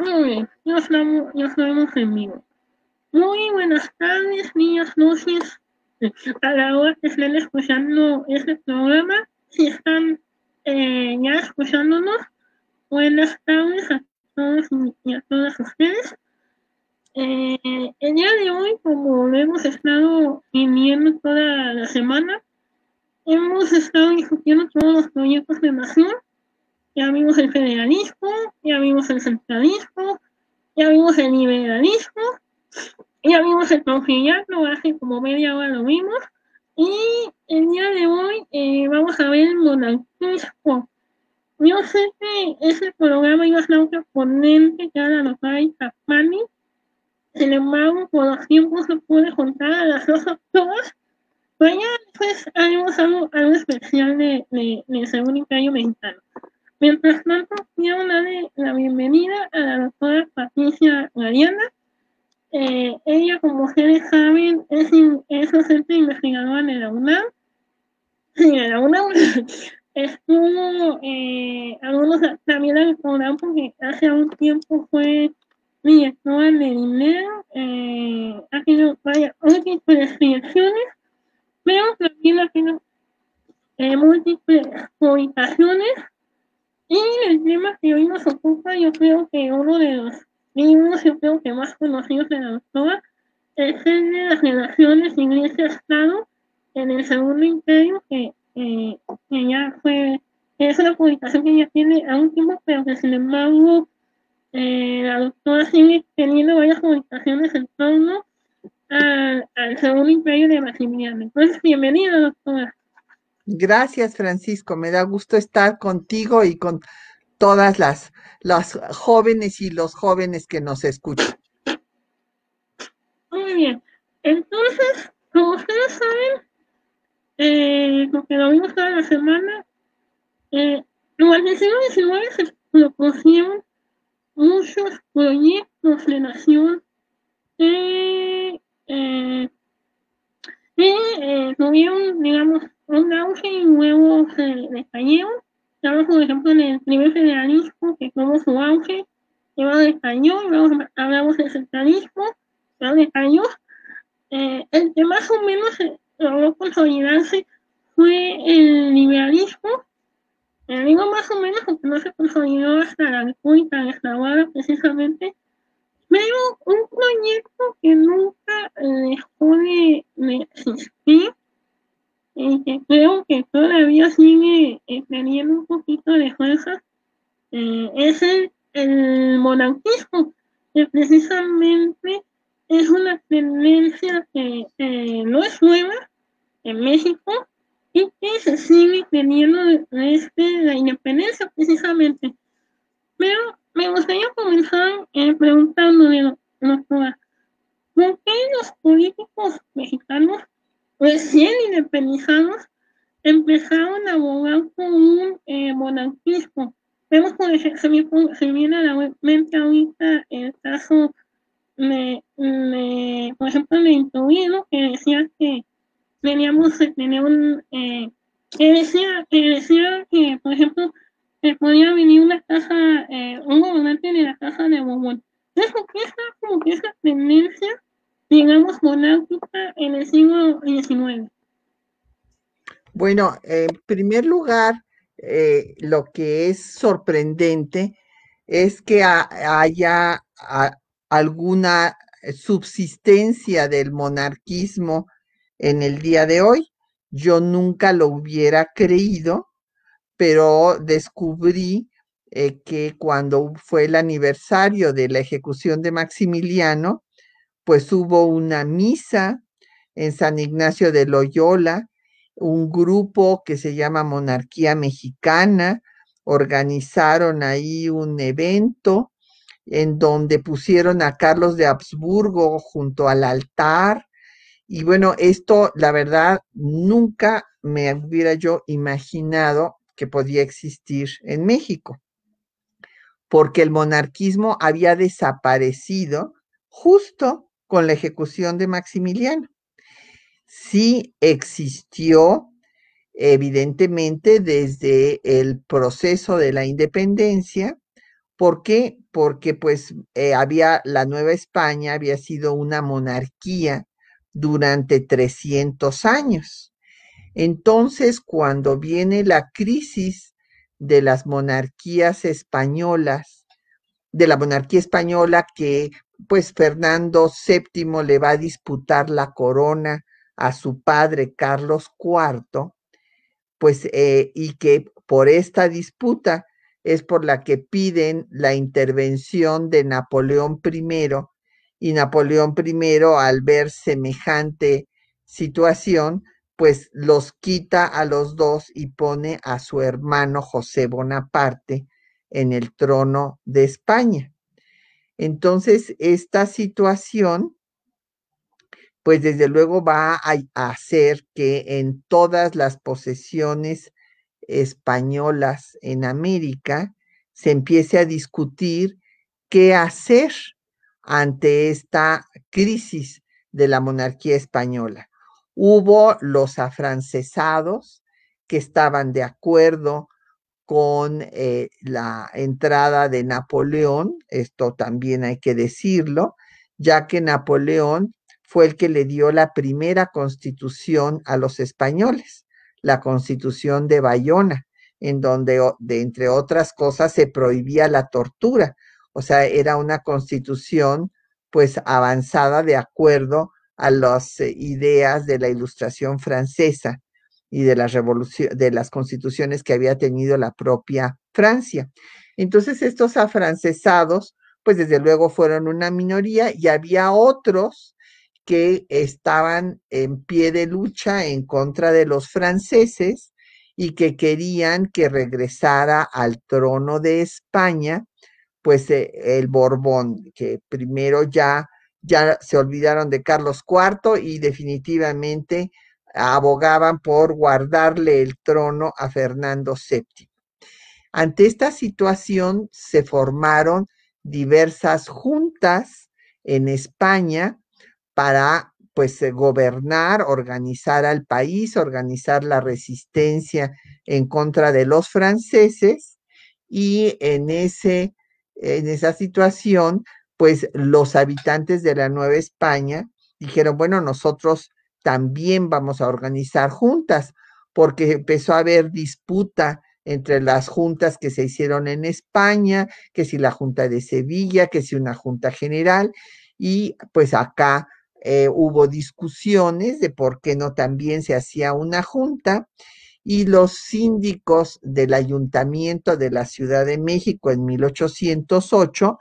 Muy bien, ya estamos, ya estamos en vivo. Muy buenas tardes, días, noches, a la hora que estén escuchando este programa. Si están eh, ya escuchándonos, buenas tardes a todos y a todas ustedes. Eh, el día de hoy, como hemos estado viniendo toda la semana, hemos estado discutiendo todos los proyectos de nación ya vimos el federalismo, ya vimos el centralismo, ya vimos el liberalismo, ya vimos el conciliarlo, hace como media hora lo vimos, y el día de hoy eh, vamos a ver el monarquismo. Yo sé que ese programa iba a ser un ponente que era la doctora Itapani, sin embargo, por los tiempos no pude contar a las dos pero ya después haremos algo, algo especial de, de, de Segundo Imperio Mexicano. Mientras tanto, quiero darle la bienvenida a la doctora Patricia Gariana. Eh, ella, como ustedes saben, es, es docente investigadora de la UNAM. Sí, de la UNAM. Estuvo eh, algunos también en el programa porque hace un tiempo fue directora de dinero. Eh, ha tenido varias múltiples direcciones, pero también ha eh, múltiples publicaciones y el tema que hoy nos ocupa, yo creo que uno de los libros, yo creo que más conocidos de la doctora, es el de las relaciones Iglesia-Estado en el Segundo Imperio, que, que ya fue, es una publicación que ya tiene a un tiempo, pero que sin embargo eh, la doctora sigue teniendo varias publicaciones en torno al, al Segundo Imperio de Maximiliano. Entonces, bienvenida, doctora. Gracias, Francisco. Me da gusto estar contigo y con todas las, las jóvenes y los jóvenes que nos escuchan. Muy bien. Entonces, como ustedes saben, eh, porque lo vimos toda la semana, eh, durante el siglo XIX se propusieron muchos proyectos de nación que eh, eh, tuvieron, digamos, un auge y luego se decayeron. Estamos, por ejemplo, en el primer federalismo, que tuvo su auge, luego decayó, luego hablamos del centralismo, luego decayó. Eh, el que más o menos logró consolidarse fue el liberalismo. Eh, digo más o menos porque no se consolidó hasta la República de Zaguara, precisamente, pero un proyecto que nunca dejó de, de existir que creo que todavía sigue teniendo un poquito de fuerza eh, es el, monarquismo, que precisamente es una tendencia que no es nueva en México y que se sigue teniendo desde la independencia precisamente. Pero me gustaría comenzar eh, preguntándole, doctora, ¿por qué los políticos mexicanos recién independizados empezaron a abogar por un eh, monarquismo? Vemos, por ejemplo, se viene a la mente ahorita el caso de, por ejemplo, de Intuido, que decía que teníamos que tener un, eh, que decía, que decía que, por ejemplo, que podía venir una casa, eh, un gobernante de la casa de Borbón. Entonces, ¿por qué está como que esa tendencia, digamos, monárquica en el siglo XIX? Bueno, en primer lugar, eh, lo que es sorprendente es que ha, haya alguna subsistencia del monarquismo en el día de hoy. Yo nunca lo hubiera creído pero descubrí eh, que cuando fue el aniversario de la ejecución de Maximiliano, pues hubo una misa en San Ignacio de Loyola, un grupo que se llama Monarquía Mexicana, organizaron ahí un evento en donde pusieron a Carlos de Habsburgo junto al altar. Y bueno, esto, la verdad, nunca me hubiera yo imaginado que podía existir en México, porque el monarquismo había desaparecido justo con la ejecución de Maximiliano. Sí existió, evidentemente, desde el proceso de la independencia. ¿Por qué? porque pues eh, había la Nueva España, había sido una monarquía durante 300 años. Entonces, cuando viene la crisis de las monarquías españolas, de la monarquía española que pues Fernando VII le va a disputar la corona a su padre Carlos IV, pues eh, y que por esta disputa es por la que piden la intervención de Napoleón I y Napoleón I al ver semejante situación, pues los quita a los dos y pone a su hermano José Bonaparte en el trono de España. Entonces, esta situación, pues desde luego va a, hacer que en todas las posesiones españolas en América se empiece a discutir qué hacer ante esta crisis de la monarquía española. Hubo los afrancesados que estaban de acuerdo con eh, la entrada de Napoleón, esto también hay que decirlo, ya que Napoleón fue el que le dio la primera constitución a los españoles, la constitución de Bayona, en donde, de, entre otras cosas, se prohibía la tortura. O sea, era una constitución pues avanzada de acuerdo a las eh, ideas de la ilustración francesa y de las de las constituciones que había tenido la propia Francia. Entonces, estos afrancesados, pues desde luego fueron una minoría y había otros que estaban en pie de lucha en contra de los franceses y que querían que regresara al trono de España, pues eh, el Borbón, que primero ya, ya se olvidaron de Carlos IV y definitivamente abogaban por guardarle el trono a Fernando VII. Ante esta situación se formaron diversas juntas en España para pues eh, gobernar, organizar al país, organizar la resistencia en contra de los franceses y en ese en esa situación pues los habitantes de la Nueva España dijeron, bueno, nosotros también vamos a organizar juntas, porque empezó a haber disputa entre las juntas que se hicieron en España, que si la Junta de Sevilla, que si una Junta General, y pues acá eh, hubo discusiones de por qué no también se hacía una junta, y los síndicos del Ayuntamiento de la Ciudad de México en 1808,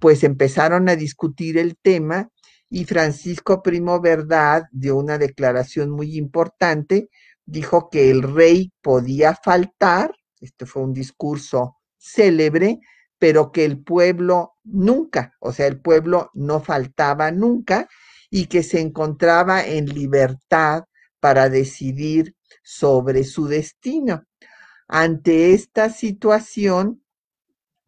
pues empezaron a discutir el tema y Francisco Primo Verdad dio una declaración muy importante, dijo que el rey podía faltar, este fue un discurso célebre, pero que el pueblo nunca, o sea, el pueblo no faltaba nunca y que se encontraba en libertad para decidir sobre su destino. Ante esta situación,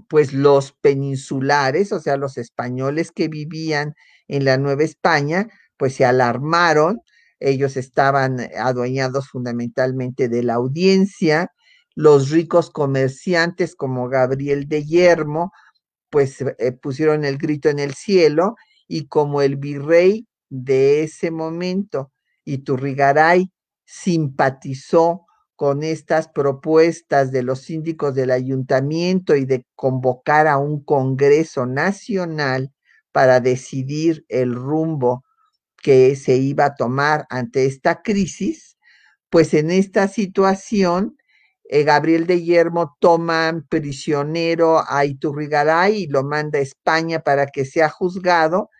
pues los peninsulares, o sea, los españoles que vivían en la Nueva España, pues se alarmaron, ellos estaban adueñados fundamentalmente de la audiencia, los ricos comerciantes como Gabriel de Yermo, pues eh, pusieron el grito en el cielo y como el virrey de ese momento, Iturrigaray, simpatizó con estas propuestas de los síndicos del ayuntamiento y de convocar a un Congreso Nacional para decidir el rumbo que se iba a tomar ante esta crisis, pues en esta situación, eh, Gabriel de Yermo toma prisionero a Iturrigaray y lo manda a España para que sea juzgado,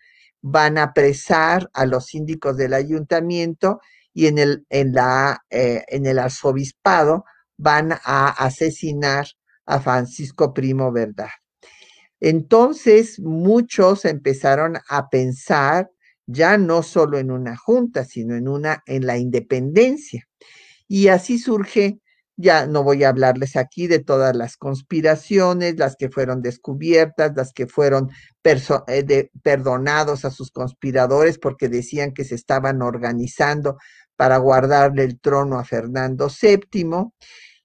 van a apresar a los síndicos del ayuntamiento y en el, en la, eh, en el arzobispado van a asesinar a Francisco Primo Verdad. Entonces muchos empezaron a pensar ya no solo en una junta, sino en una en la independencia. Y así surge, ya no voy a hablarles aquí de todas las conspiraciones, las que fueron descubiertas, las que fueron eh, perdonados a sus conspiradores porque decían que se estaban organizando para guardarle el trono a Fernando VII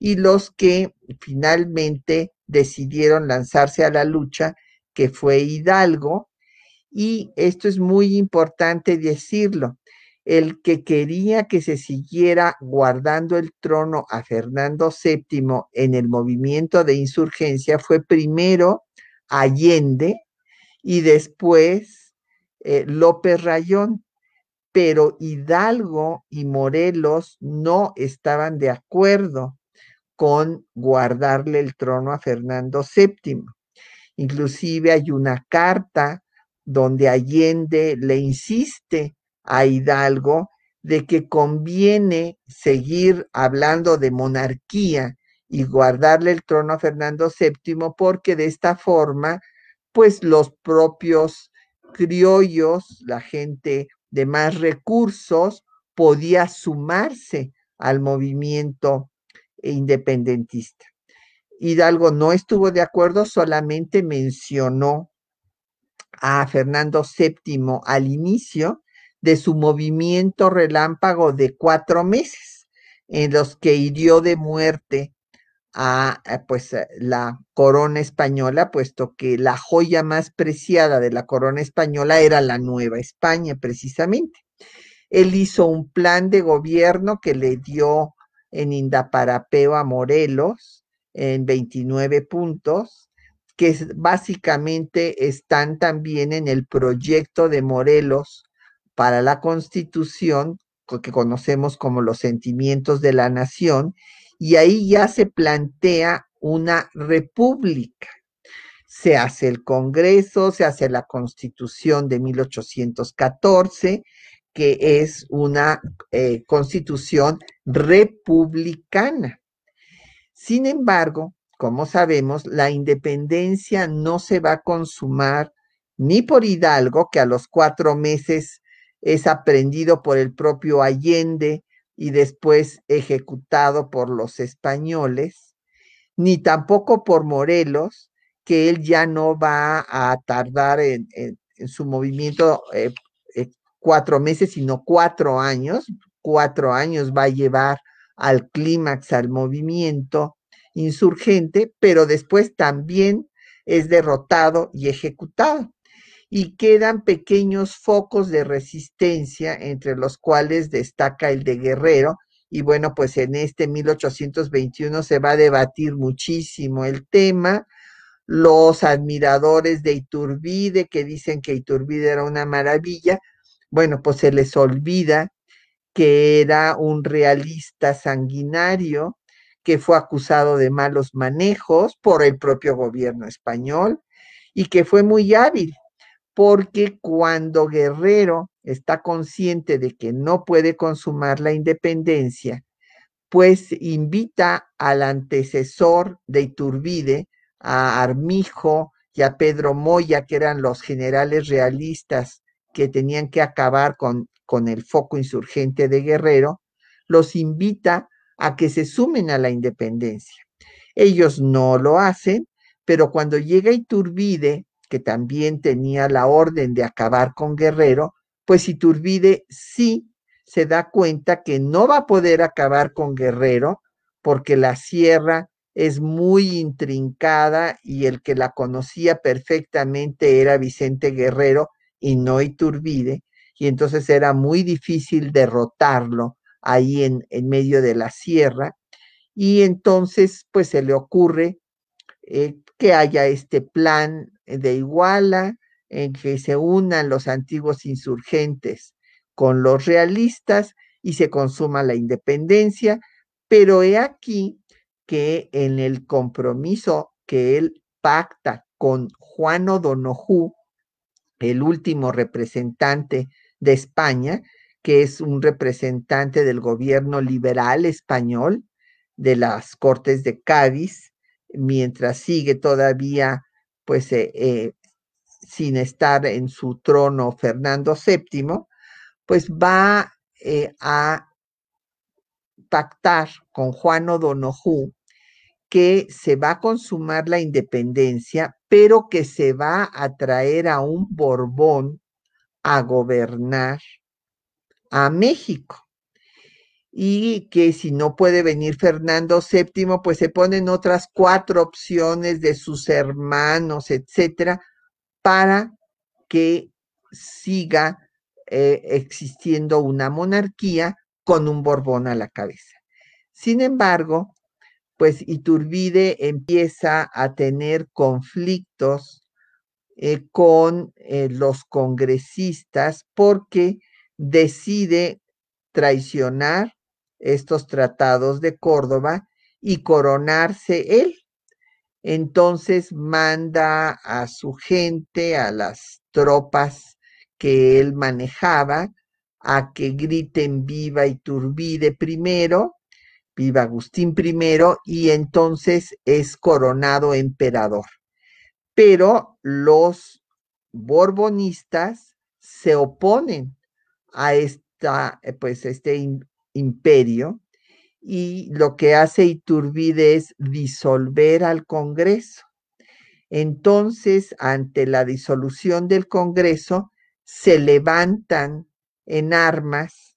y los que finalmente decidieron lanzarse a la lucha, que fue Hidalgo, y esto es muy importante decirlo, el que quería que se siguiera guardando el trono a Fernando VII en el movimiento de insurgencia fue primero Allende y después eh, López Rayón, pero Hidalgo y Morelos no estaban de acuerdo con guardarle el trono a Fernando VII. Inclusive hay una carta donde Allende le insiste a Hidalgo de que conviene seguir hablando de monarquía y guardarle el trono a Fernando VII porque de esta forma, pues los propios criollos, la gente de más recursos, podía sumarse al movimiento independentista. Hidalgo no estuvo de acuerdo, solamente mencionó a Fernando VII al inicio de su movimiento relámpago de cuatro meses, en los que hirió de muerte a pues la corona española, puesto que la joya más preciada de la corona española era la Nueva España, precisamente. Él hizo un plan de gobierno que le dio en Indaparapeo a Morelos en 29 puntos, que básicamente están también en el proyecto de Morelos para la constitución, que conocemos como los sentimientos de la nación, y ahí ya se plantea una república. Se hace el Congreso, se hace la constitución de 1814, que es una eh, constitución republicana. Sin embargo, como sabemos, la independencia no se va a consumar ni por Hidalgo, que a los cuatro meses es aprendido por el propio Allende y después ejecutado por los españoles, ni tampoco por Morelos, que él ya no va a tardar en, su movimiento eh, cuatro meses, sino cuatro años. Cuatro años va a llevar al clímax, al movimiento insurgente, pero después también es derrotado y ejecutado. Y quedan pequeños focos de resistencia, entre los cuales destaca el de Guerrero. Y bueno, pues en este 1821 se va a debatir muchísimo el tema. Los admiradores de Iturbide, que dicen que Iturbide era una maravilla, bueno, pues se les olvida que era un realista sanguinario que fue acusado de malos manejos por el propio gobierno español y que fue muy hábil, porque cuando Guerrero está consciente de que no puede consumar la independencia, pues invita al antecesor de Iturbide, a Armijo y a Pedro Moya, que eran los generales realistas que tenían que acabar con, con el foco insurgente de Guerrero, los invita a que se sumen a la independencia. Ellos no lo hacen, pero cuando llega Iturbide, que también tenía la orden de acabar con Guerrero, pues Iturbide sí se da cuenta que no va a poder acabar con Guerrero porque la sierra es muy intrincada y el que la conocía perfectamente era Vicente Guerrero y no Iturbide, y entonces era muy difícil derrotarlo ahí en, en medio de la sierra, y entonces pues se le ocurre eh, que haya este plan de Iguala en que se unan los antiguos insurgentes con los realistas y se consuma la independencia, pero he aquí que en el compromiso que él pacta con Juan O'Donoghue, el último representante de España, que es un representante del gobierno liberal español de las Cortes de Cádiz, mientras sigue todavía, pues, eh, eh, sin estar en su trono Fernando VII, pues va eh, a pactar con Juan O'Donoghue que se va a consumar la independencia, pero que se va a traer a un Borbón a gobernar a México. Y que si no puede venir Fernando VII, pues se ponen otras cuatro opciones de sus hermanos, etcétera, para que siga eh, existiendo una monarquía con un Borbón a la cabeza. Sin embargo, pues Iturbide empieza a tener conflictos eh, con eh, los congresistas porque decide traicionar estos tratados de Córdoba y coronarse él. Entonces manda a su gente, a las tropas que él manejaba, a que griten viva Iturbide primero, viva Agustín primero, y entonces es coronado emperador. Pero los borbonistas se oponen a esta, pues, este imperio y lo que hace Iturbide es disolver al Congreso. Entonces, ante la disolución del Congreso, se levantan en armas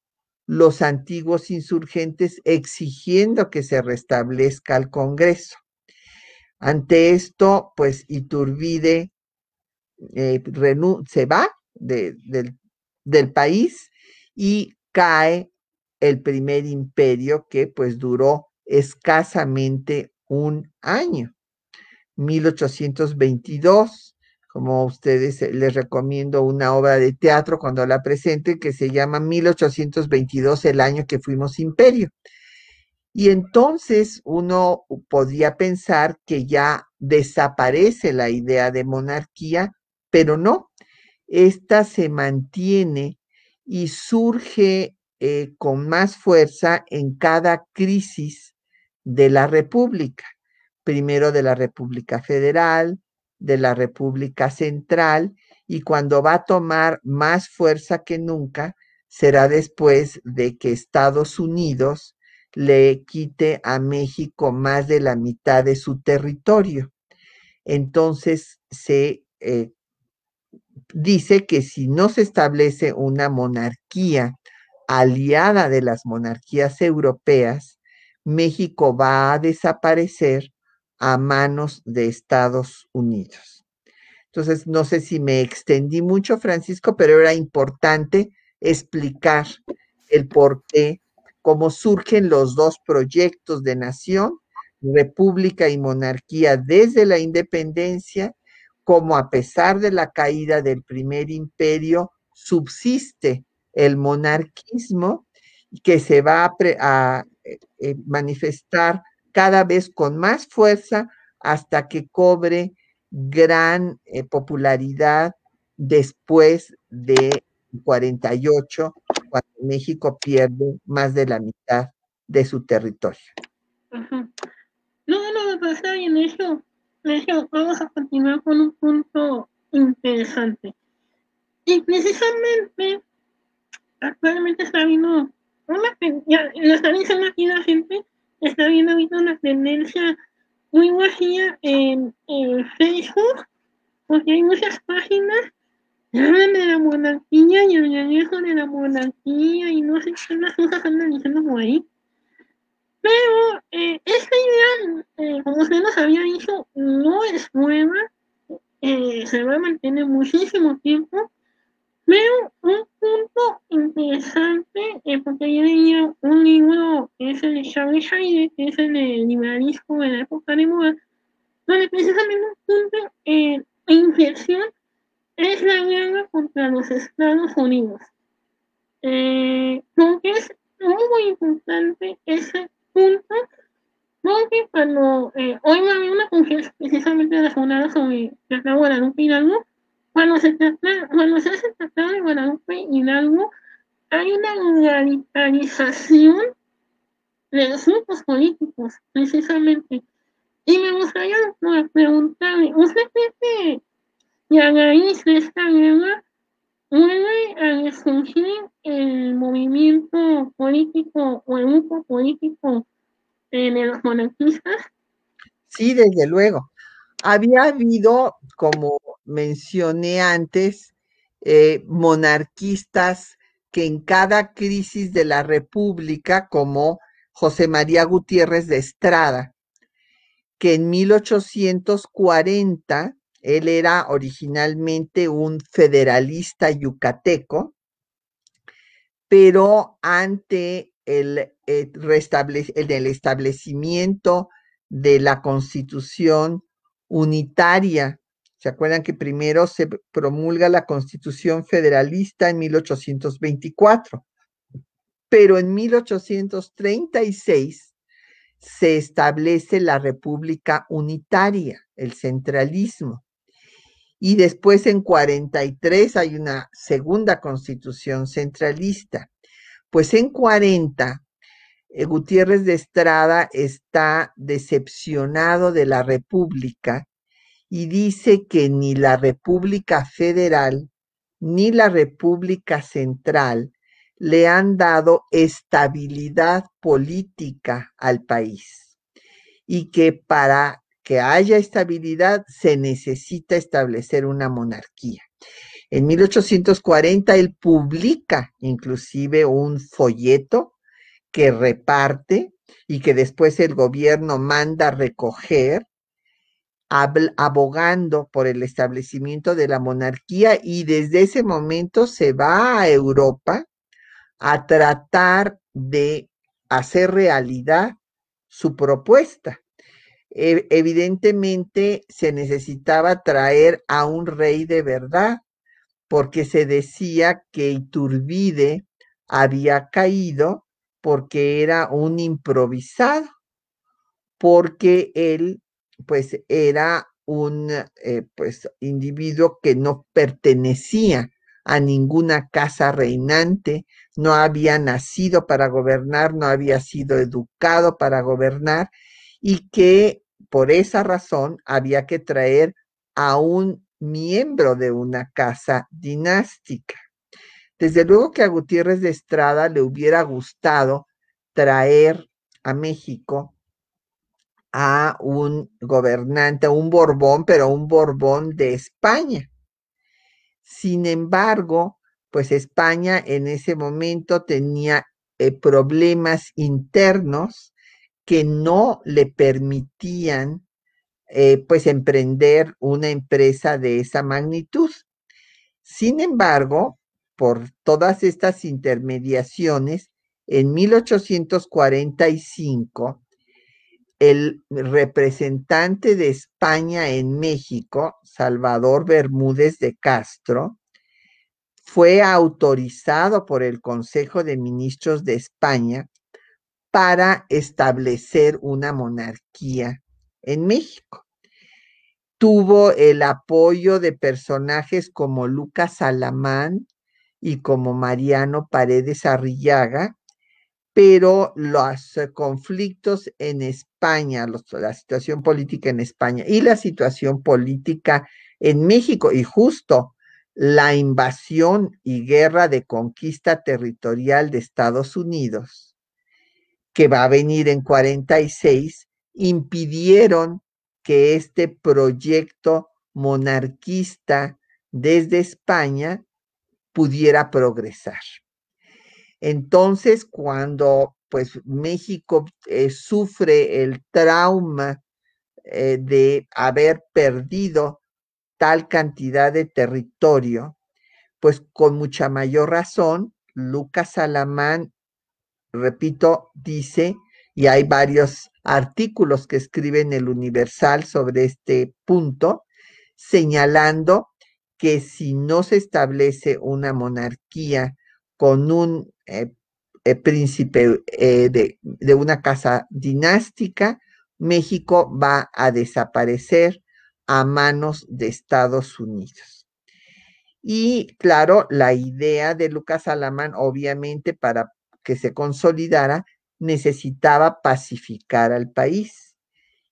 los antiguos insurgentes exigiendo que se restablezca el Congreso. Ante esto, pues Iturbide eh, se va del, del país y cae el primer imperio que pues duró escasamente un año. 1822, como ustedes eh, les recomiendo una obra de teatro cuando la presenten que se llama 1822, el año que fuimos imperio. Y entonces uno podría pensar que ya desaparece la idea de monarquía, pero no, esta se mantiene y surge eh, con más fuerza en cada crisis de la República. Primero de la República Federal, de la República Central, y cuando va a tomar más fuerza que nunca, será después de que Estados Unidos le quite a México más de la mitad de su territorio. Entonces se eh, dice que si no se establece una monarquía aliada de las monarquías europeas, México va a desaparecer a manos de Estados Unidos. Entonces, no sé si me extendí mucho, Francisco, pero era importante explicar el por qué, cómo surgen los dos proyectos de nación, república y monarquía desde la independencia, como a pesar de la caída del primer imperio, subsiste el monarquismo que se va a, eh, eh, manifestar cada vez con más fuerza hasta que cobre gran eh, popularidad después de 48, cuando México pierde más de la mitad de su territorio. No, no, me está bien eso. Vamos a continuar con un punto interesante. Y precisamente actualmente está viendo una ya lo está diciendo aquí la gente, está viendo ahorita una tendencia muy vacía en, Facebook, porque hay muchas páginas que hablan de la monarquía y el regreso de la monarquía y no sé qué las cosas andan diciendo por ahí. Pero eh, esta idea, eh, como usted nos había dicho, no es nueva, eh, se va a mantener muchísimo tiempo Veo un punto interesante, eh, porque yo leía un libro es el de Charles Heide, que es el de liberalismo de la época de moda, donde precisamente un punto eh, de inflexión es la guerra contra los Estados Unidos. Eh, porque es muy, importante ese punto, porque cuando eh, hoy va a haber una conferencia precisamente de la jornada sobre la Guadalupe Hidalgo, cuando se, trata, cuando se hace el Tratado de Guadalupe Hidalgo, hay una radicalización de los grupos políticos, precisamente. Y me gustaría preguntarle, ¿usted cree que, y a raíz de esta guerra vuelve a resurgir el movimiento político o el grupo político de los monarquistas? Sí, desde luego. Había habido, como mencioné antes, eh, monarquistas que en cada crisis de la República, como José María Gutiérrez de Estrada, que en 1840 Él era originalmente un federalista yucateco, pero ante el, eh, el establecimiento de la constitución unitaria, ¿se acuerdan que primero se promulga la constitución federalista en 1824? Pero en 1836 se establece la república unitaria, el centralismo. Y después en 43 hay una segunda constitución centralista. Pues en 40, eh, Gutiérrez de Estrada está decepcionado de la República y dice que ni la República Federal ni la República Central le han dado estabilidad política al país y que para que haya estabilidad, se necesita establecer una monarquía. En 1840 él publica inclusive un folleto que reparte y que después el gobierno manda recoger, abogando por el establecimiento de la monarquía y desde ese momento se va a Europa a tratar de hacer realidad su propuesta. Evidentemente se necesitaba traer a un rey de verdad, porque se decía que Iturbide había caído porque era un improvisado, porque él pues era un eh, pues individuo que no pertenecía a ninguna casa reinante, no había nacido para gobernar, no había sido educado para gobernar y que por esa razón había que traer a un miembro de una casa dinástica. Desde luego que a Gutiérrez de Estrada le hubiera gustado traer a México a un gobernante, un Borbón, pero un Borbón de España. Sin embargo, pues España en ese momento tenía eh, problemas internos que no le permitían eh, pues emprender una empresa de esa magnitud. Sin embargo, por todas estas intermediaciones, en 1845, el representante de España en México, Salvador Bermúdez de Castro, fue autorizado por el Consejo de Ministros de España para establecer una monarquía en México. Tuvo el apoyo de personajes como Lucas Alamán y como Mariano Paredes Arrillaga, pero los conflictos en España, la situación política en España y la situación política en México, y justo la invasión y guerra de conquista territorial de Estados Unidos, que va a venir en 46, impidieron que este proyecto monarquista desde España pudiera progresar. Entonces, cuando pues México eh, sufre el trauma eh, de haber perdido tal cantidad de territorio, pues con mucha mayor razón, Lucas Alamán repito, dice, y hay varios artículos que escribe en el Universal sobre este punto, señalando que si no se establece una monarquía con un eh, eh, príncipe eh, de, de una casa dinástica, México va a desaparecer a manos de Estados Unidos. Y claro, la idea de Lucas Alamán, obviamente, para que se consolidara, necesitaba pacificar al país.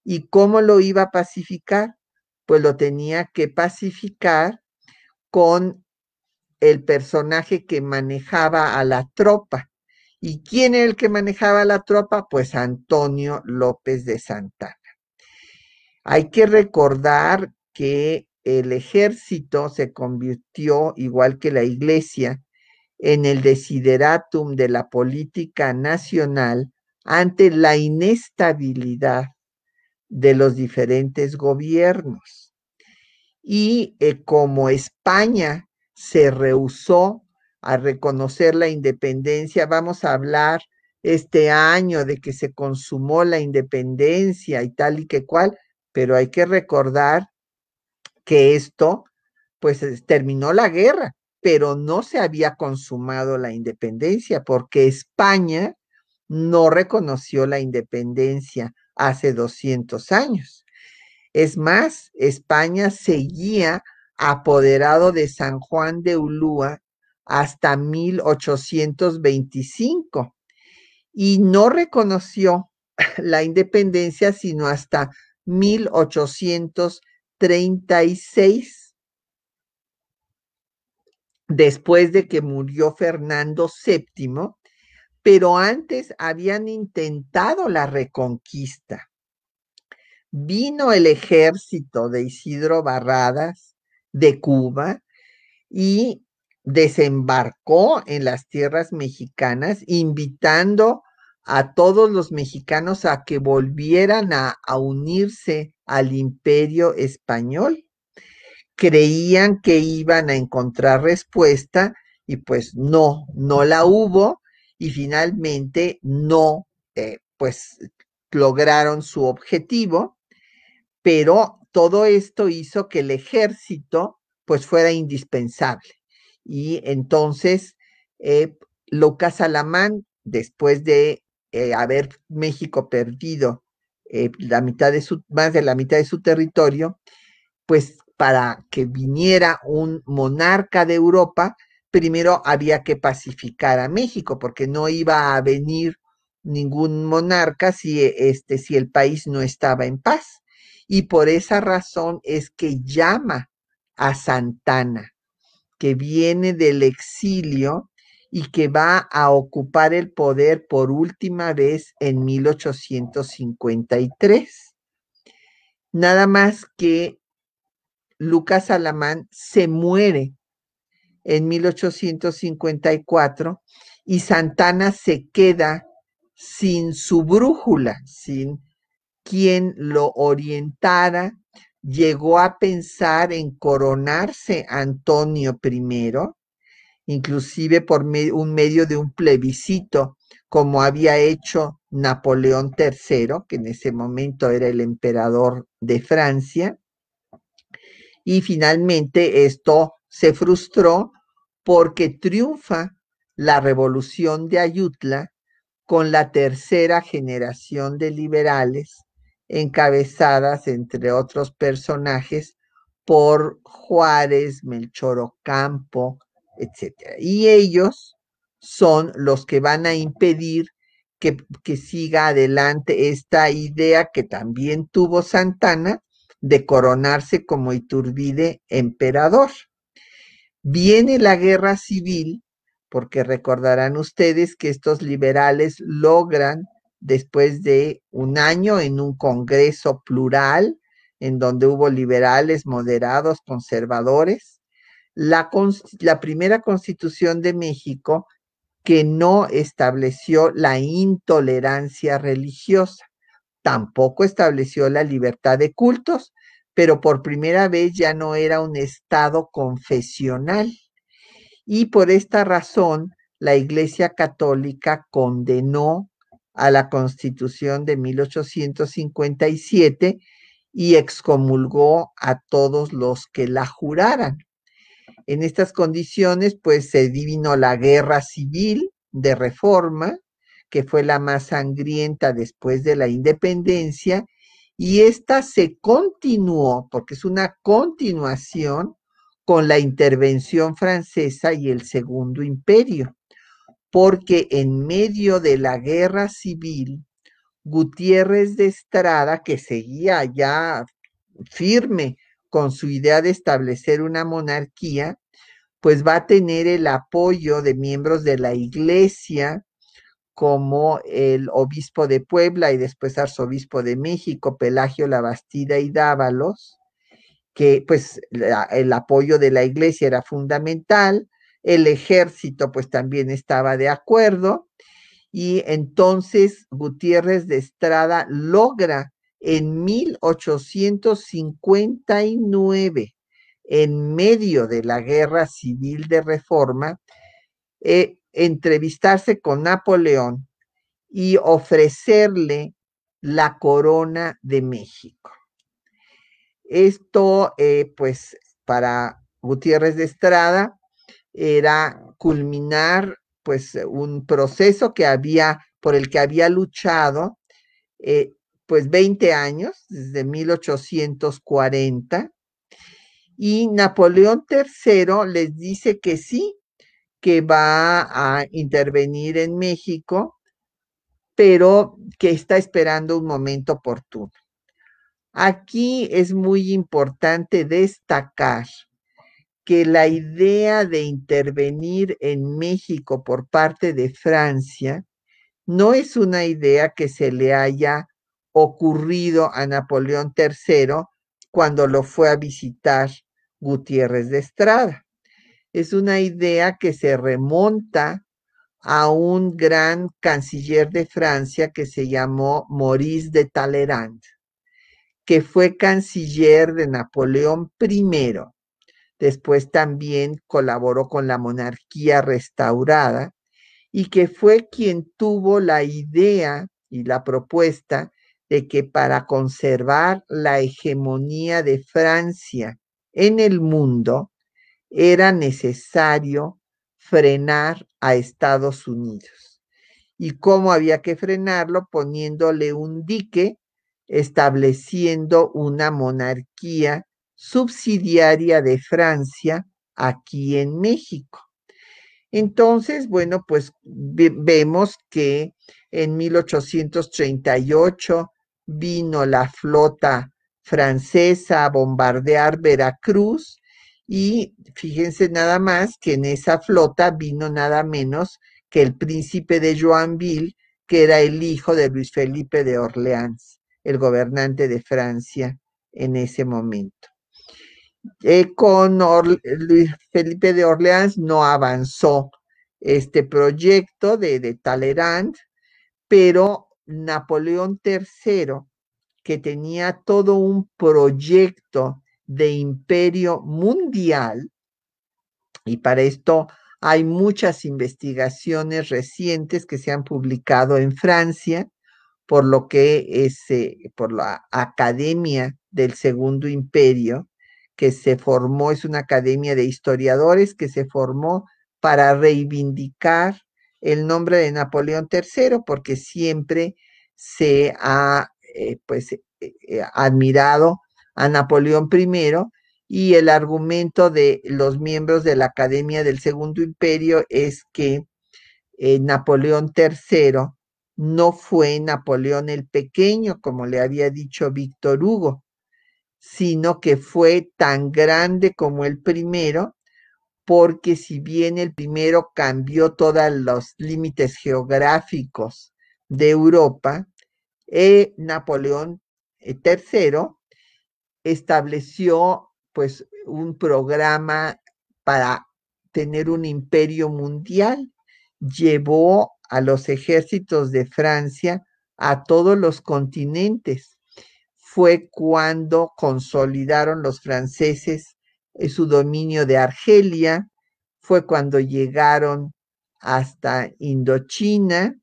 ¿Y cómo lo iba a pacificar? Pues lo tenía que pacificar con el personaje que manejaba a la tropa. ¿Y quién era el que manejaba la tropa? Pues Antonio López de Santana. Hay que recordar que el ejército se convirtió, igual que la iglesia, en el desideratum de la política nacional ante la inestabilidad de los diferentes gobiernos. y eh, como España se rehusó a reconocer la independencia, vamos a hablar este año de que se consumó la independencia y tal y que cual, pero hay que recordar que esto, pues terminó la guerra, pero no se había consumado la independencia porque España no reconoció la independencia hace 200 años. Es más, España seguía apoderado de San Juan de Ulúa hasta 1825 y no reconoció la independencia sino hasta 1836, después de que murió Fernando VII, pero antes habían intentado la reconquista. Vino el ejército de Isidro Barradas de Cuba y desembarcó en las tierras mexicanas, invitando a todos los mexicanos a que volvieran a, unirse al imperio español. Creían que iban a encontrar respuesta y pues no, no la hubo y finalmente no, eh, pues lograron su objetivo, pero todo esto hizo que el ejército pues fuera indispensable. Y entonces eh, Lucas Alamán, después de eh, haber México perdido la mitad de su, más de la mitad de su territorio, pues para que viniera un monarca de Europa, primero había que pacificar a México, porque no iba a venir ningún monarca si, este, si el país no estaba en paz. Y por esa razón es que llama a Santana, que viene del exilio y que va a ocupar el poder por última vez en 1853. Nada más que Lucas Alamán se muere en 1854 y Santana se queda sin su brújula, sin quien lo orientara, llegó a pensar en coronarse Antonio I, inclusive por un medio de un plebiscito, como había hecho Napoleón III, que en ese momento era el emperador de Francia. Y finalmente esto se frustró porque triunfa la revolución de Ayutla con la tercera generación de liberales, encabezadas, entre otros personajes, por Juárez, Melchor Ocampo, etc. Y ellos son los que van a impedir que, que, siga adelante esta idea que también tuvo Santana de coronarse como Iturbide emperador. Viene la guerra civil, porque recordarán ustedes que estos liberales logran, después de un año en un congreso plural, en donde hubo liberales, moderados, conservadores, la, la primera constitución de México que no estableció la intolerancia religiosa, tampoco estableció la libertad de cultos, pero por primera vez ya no era un Estado confesional. Y por esta razón, la Iglesia Católica condenó a la Constitución de 1857 y excomulgó a todos los que la juraran. En estas condiciones, pues se divino la guerra civil de reforma, que fue la más sangrienta después de la independencia, y esta se continuó, porque es una continuación con la intervención francesa y el Segundo Imperio, porque en medio de la guerra civil, Gutiérrez de Estrada, que seguía ya firme con su idea de establecer una monarquía, pues va a tener el apoyo de miembros de la iglesia, como el obispo de Puebla y después arzobispo de México, Pelagio Labastida y Dávalos, que pues el apoyo de la iglesia era fundamental, el ejército pues también estaba de acuerdo y entonces Gutiérrez de Estrada logra en 1859 en medio de la guerra civil de reforma, eh, entrevistarse con Napoleón y ofrecerle la corona de México. Esto, eh, pues, para Gutiérrez de Estrada era culminar, pues, un proceso que había, por el que había luchado, eh, pues, 20 años, desde 1840, y Napoleón III les dice que sí, que va a intervenir en México, pero que está esperando un momento oportuno. Aquí es muy importante destacar que la idea de intervenir en México por parte de Francia no es una idea que se le haya ocurrido a Napoleón III cuando lo fue a visitar Gutiérrez de Estrada. Es una idea que se remonta a un gran canciller de Francia que se llamó Maurice de Talleyrand, que fue canciller de Napoleón I. Después también colaboró con la monarquía restaurada y que fue quien tuvo la idea y la propuesta de que para conservar la hegemonía de Francia en el mundo era necesario frenar a Estados Unidos. ¿Y cómo había que frenarlo? Poniéndole un dique, estableciendo una monarquía subsidiaria de Francia aquí en México. Entonces, bueno, pues vemos que en 1838 vino la flota francesa a bombardear Veracruz y fíjense nada más que en esa flota vino nada menos que el príncipe de Joinville, que era el hijo de Luis Felipe de Orleans, el gobernante de Francia en ese momento. Eh, con Luis Felipe de Orleans no avanzó este proyecto de, Talleyrand, pero Napoleón III, que tenía todo un proyecto de imperio mundial, y para esto hay muchas investigaciones recientes que se han publicado en Francia, por lo que es eh, por la Academia del Segundo Imperio, que se formó, es una academia de historiadores que se formó para reivindicar el nombre de Napoleón III, porque siempre se ha eh, pues eh, admirado a Napoleón I y el argumento de los miembros de la Academia del Segundo Imperio es que eh, Napoleón III no fue Napoleón el Pequeño, como le había dicho Víctor Hugo, sino que fue tan grande como el primero, porque si bien el primero cambió todos los límites geográficos de Europa, eh, Napoleón III estableció pues un programa para tener un imperio mundial, llevó a los ejércitos de Francia a todos los continentes. Fue cuando consolidaron los franceses eh, su dominio de Argelia, fue cuando llegaron hasta Indochina,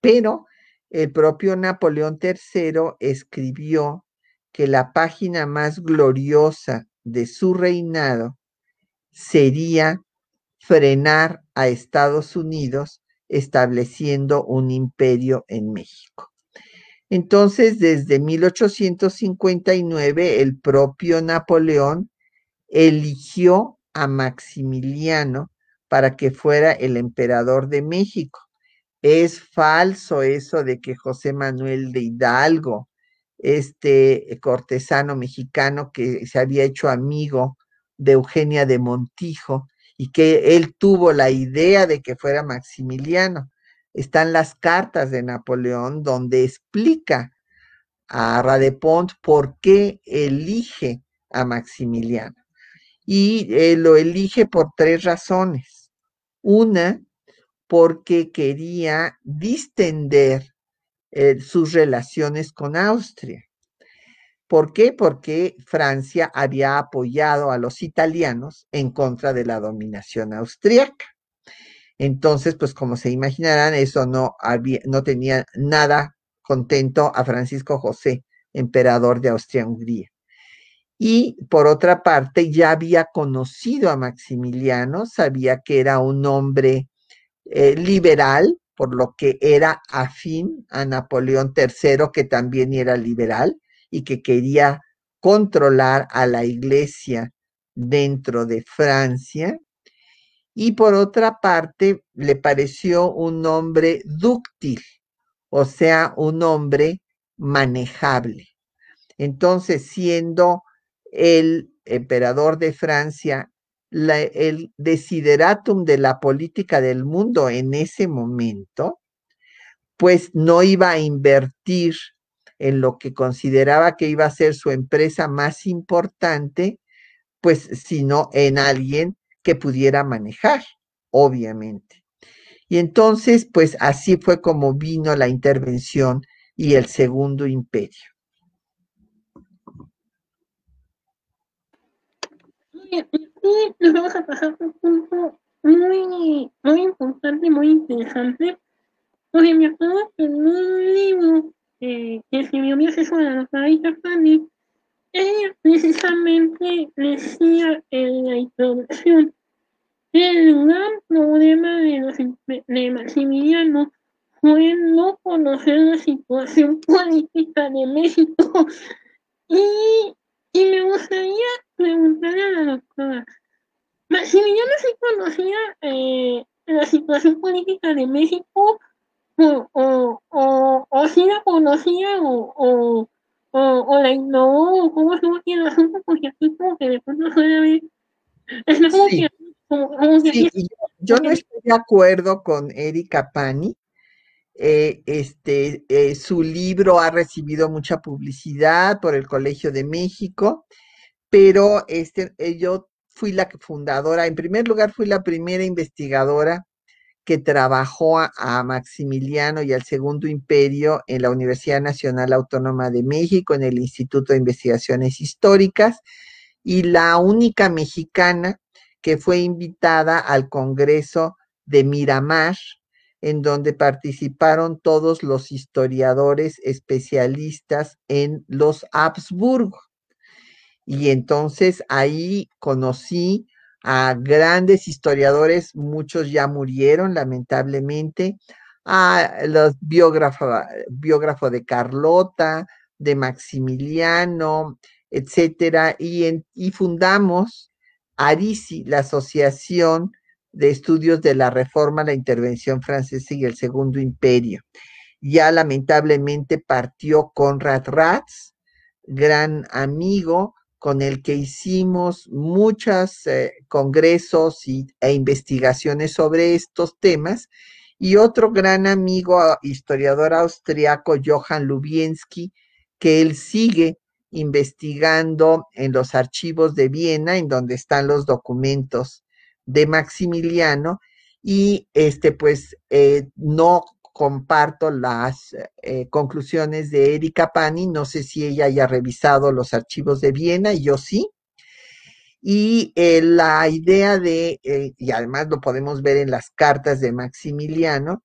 pero el propio Napoleón III escribió que la página más gloriosa de su reinado sería frenar a Estados Unidos estableciendo un imperio en México. Entonces, desde 1859, el propio Napoleón eligió a Maximiliano para que fuera el emperador de México. Es falso eso de que José Manuel de Hidalgo este cortesano mexicano que se había hecho amigo de Eugenia de Montijo y que él tuvo la idea de que fuera Maximiliano. Están las cartas de Napoleón donde explica a Radepont por qué elige a Maximiliano. Y eh, lo elige por tres razones. Una, porque quería distender eh, sus relaciones con Austria. ¿Por qué? Porque Francia había apoyado a los italianos en contra de la dominación austríaca. Entonces, pues como se imaginarán, eso no, había, no tenía nada contento a Francisco José, emperador de Austria-Hungría. Y por otra parte, ya había conocido a Maximiliano, sabía que era un hombre eh, liberal, por lo que era afín a Napoleón III, que también era liberal y que quería controlar a la iglesia dentro de Francia. Y por otra parte, le pareció un hombre dúctil, o sea, un hombre manejable. Entonces, siendo el emperador de Francia el desideratum de la política del mundo en ese momento, pues no iba a invertir en lo que consideraba que iba a ser su empresa más importante, pues sino en alguien que pudiera manejar, obviamente. Y entonces, pues así fue como vino la intervención y el segundo imperio. Nos vamos a pasar un punto muy, muy importante, muy interesante, porque me acuerdo que en un libro eh, que escribió mi asesora, la doctora Pani, ella precisamente decía en la introducción que el gran problema de, los, de Maximiliano fue no conocer la situación política de México. Y y me gustaría preguntarle a la doctora, Maximiliano sí conocía eh, la situación política de México o, o, o, sí la conocía o, o, o, o cómo estuvo aquí el asunto, porque aquí como que de pronto. Es como sí. que... sí, yo, yo no estoy de acuerdo con Erika Pani eh, este, eh, su libro ha recibido mucha publicidad por el Colegio de México, pero este, eh, yo fui la fundadora, en primer lugar fui la primera investigadora que trabajó a, Maximiliano y al Segundo Imperio en la Universidad Nacional Autónoma de México, en el Instituto de Investigaciones Históricas, y la única mexicana que fue invitada al Congreso de Miramar en donde participaron todos los historiadores especialistas en los Habsburgo. Y entonces ahí conocí a grandes historiadores, muchos ya murieron lamentablemente, a los biógrafos de Carlota, de Maximiliano, etcétera, y, y fundamos ARISI, la Asociación de Estudios de la Reforma, la Intervención Francesa y el Segundo Imperio. Ya lamentablemente partió Conrad Ratz, gran amigo con el que hicimos muchos eh, congresos y, e investigaciones sobre estos temas, y otro gran amigo, ah, historiador austriaco, Johann Lubienski, que él sigue investigando en los archivos de Viena, en donde están los documentos de Maximiliano. Y este pues eh, no comparto las eh, conclusiones de Erika Pani, no sé si ella haya revisado los archivos de Viena, y yo sí. Y eh, la idea de, y además lo podemos ver en las cartas de Maximiliano,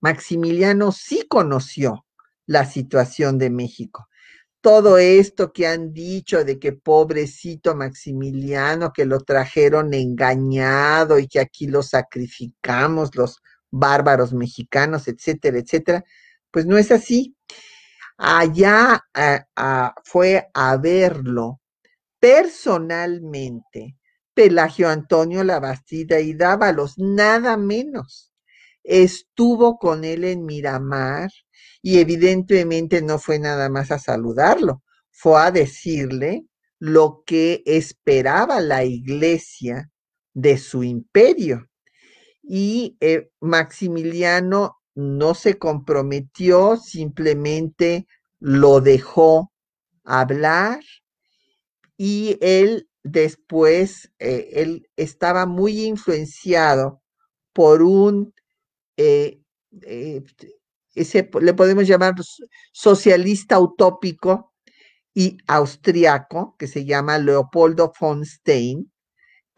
Maximiliano sí conoció la situación de México todo esto que han dicho de que pobrecito Maximiliano, que lo trajeron engañado y que aquí lo sacrificamos los bárbaros mexicanos, etcétera, etcétera, pues no es así. Allá eh, fue a verlo personalmente Pelagio Antonio Labastida y Dávalos, nada menos. Estuvo con él en Miramar, y evidentemente no fue nada más a saludarlo, fue a decirle lo que esperaba la iglesia de su imperio. Y eh, Maximiliano no se comprometió, simplemente lo dejó hablar y él después, eh, él estaba muy influenciado por un eh, ese le podemos llamar socialista utópico y austriaco que se llama Leopoldo von Stein,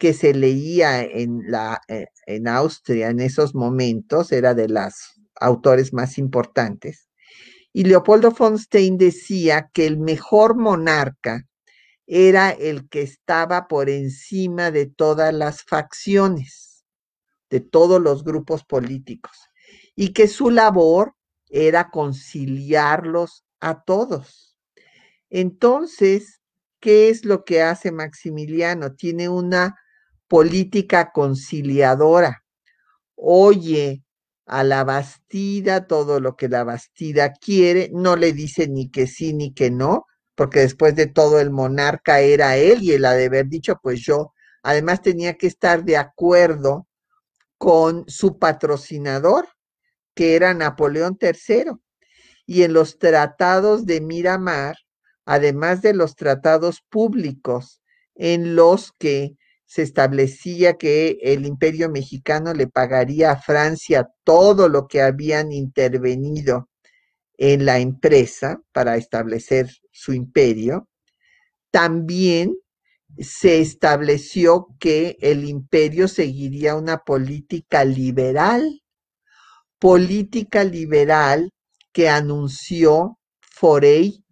que se leía en, la, eh, en Austria en esos momentos, era de los autores más importantes. Y Leopoldo von Stein decía que el mejor monarca era el que estaba por encima de todas las facciones, de todos los grupos políticos, y que su labor era conciliarlos a todos. Entonces, ¿qué es lo que hace Maximiliano? Tiene una política conciliadora. Oye a la Bastida todo lo que la Bastida quiere, no le dice ni que sí ni que no, porque después de todo el monarca era él y él ha de haber dicho, pues yo, además tenía que estar de acuerdo con su patrocinador, que era Napoleón III. Y en los tratados de Miramar, además de los tratados públicos en los que se establecía que el imperio mexicano le pagaría a Francia todo lo que habían intervenido en la empresa para establecer su imperio, también se estableció que el imperio seguiría una política liberal, política liberal que anunció Forey,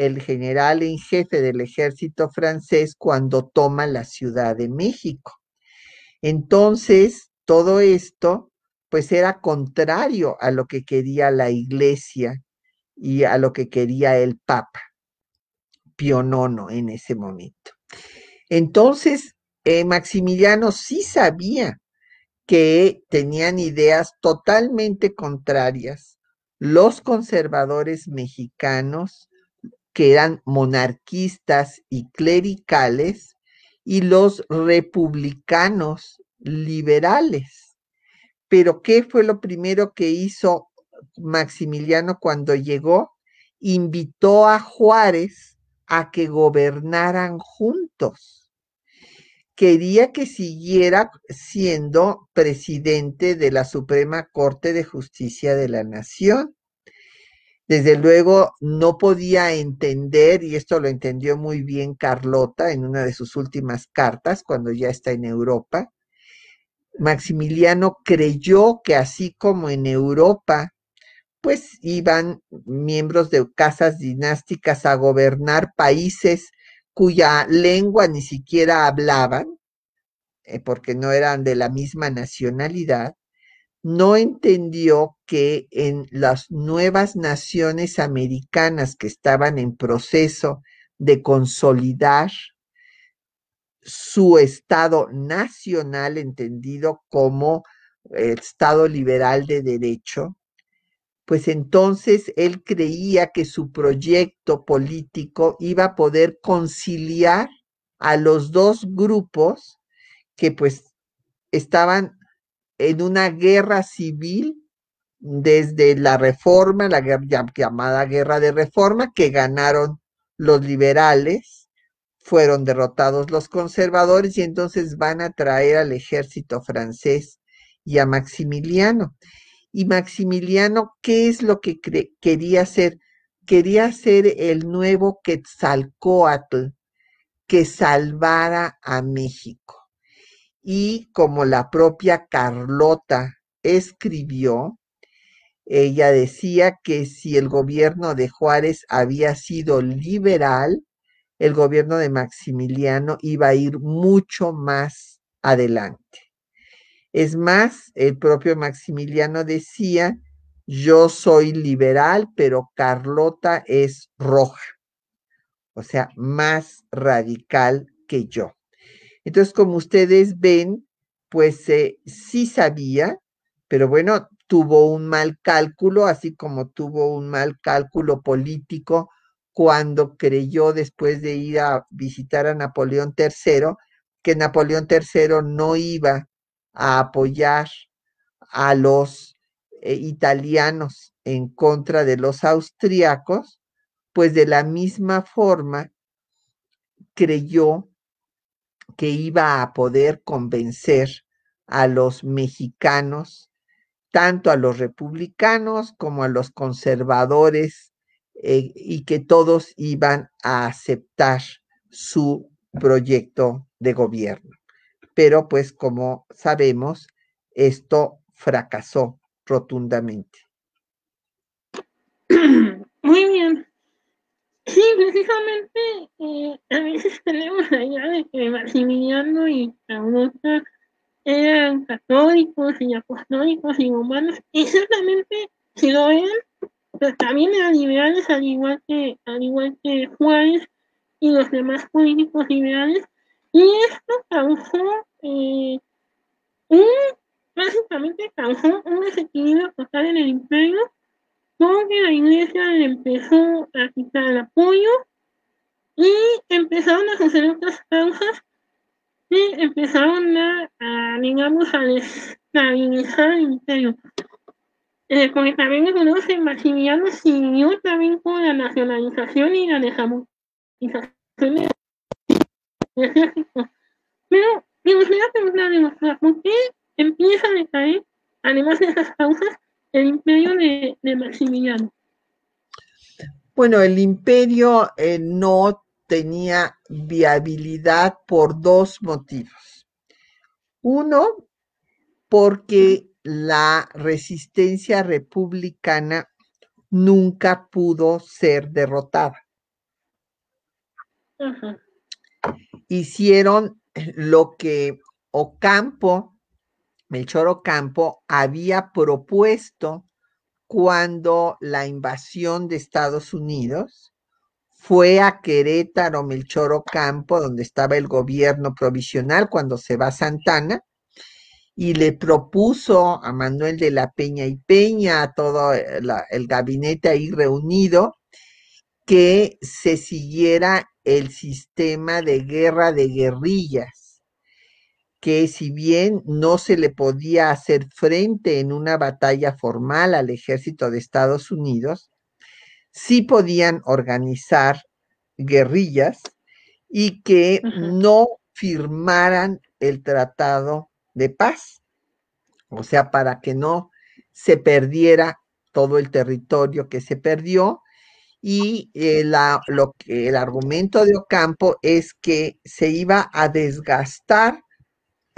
el general en jefe del ejército francés, cuando toma la Ciudad de México. Entonces, todo esto, pues era contrario a lo que quería la iglesia y a lo que quería el Papa IX en ese momento. Entonces, eh, Maximiliano sí sabía que tenían ideas totalmente contrarias los conservadores mexicanos, que eran monarquistas y clericales, y los republicanos liberales. Pero ¿qué fue lo primero que hizo Maximiliano cuando llegó? Invitó a Juárez a que gobernaran juntos. Quería que siguiera siendo presidente de la Suprema Corte de Justicia de la Nación. Desde luego no podía entender, y esto lo entendió muy bien Carlota en una de sus últimas cartas, cuando ya está en Europa, Maximiliano creyó que así como en Europa pues iban miembros de casas dinásticas a gobernar países cuya lengua ni siquiera hablaban, eh, porque no eran de la misma nacionalidad, no entendió que en las nuevas naciones americanas que estaban en proceso de consolidar su Estado nacional, entendido como Estado liberal de derecho, pues entonces él creía que su proyecto político iba a poder conciliar a los dos grupos que pues estaban en una guerra civil desde la reforma, la llamada guerra de reforma, que ganaron los liberales, fueron derrotados los conservadores y entonces van a traer al ejército francés y a Maximiliano. Y Maximiliano, ¿qué es lo que quería hacer? Quería ser el nuevo Quetzalcoatl que salvara a México. Y como la propia Carlota escribió, ella decía que si el gobierno de Juárez había sido liberal, el gobierno de Maximiliano iba a ir mucho más adelante. Es más, el propio Maximiliano decía, yo soy liberal, pero Carlota es roja, o sea, más radical que yo. Entonces, como ustedes ven, pues eh, sí sabía, pero bueno, tuvo un mal cálculo, así como tuvo un mal cálculo político cuando creyó después de ir a visitar a Napoleón III, que Napoleón III no iba a apoyar a los eh, italianos en contra de los austriacos, pues de la misma forma creyó que iba a poder convencer a los mexicanos, tanto a los republicanos como a los conservadores eh, y que todos iban a aceptar su proyecto de gobierno. Pero pues como sabemos, esto fracasó rotundamente. Muy bien. Sí, precisamente eh, a veces tenemos la idea de que Maximiliano y Carlota eran católicos y apostólicos y humanos, y ciertamente si lo ven, pero también eran liberales al igual que, al igual que Juárez y los demás políticos liberales, y esto causó eh, un, básicamente causó un desequilibrio total en el imperio, porque la iglesia le empezó a quitar el apoyo y empezaron a suceder otras causas y empezaron a, a digamos, a desestabilizar el imperio. Eh, porque también conoce Maximiliano siguió también con la nacionalización y la desamortización del ejército. Pero me gustaría preguntarle, ¿por qué empieza a decaer, además de esas causas, el imperio de, de Maximiliano? Bueno, el imperio eh, no tenía viabilidad por dos motivos. Uno, porque la resistencia republicana nunca pudo ser derrotada. Hicieron lo que Ocampo, Melchor Ocampo, había propuesto cuando la invasión de Estados Unidos fue a Querétaro, Melchor Ocampo, donde estaba el gobierno provisional cuando se va a Santana, y le propuso a Manuel de la Peña y Peña, a todo eh, el gabinete ahí reunido, que se siguiera el sistema de guerra de guerrillas, que si bien no se le podía hacer frente en una batalla formal al ejército de Estados Unidos, sí podían organizar guerrillas y que no firmaran el tratado de paz, o sea, para que no se perdiera todo el territorio que se perdió. Y eh, lo que, el argumento de Ocampo es que se iba a desgastar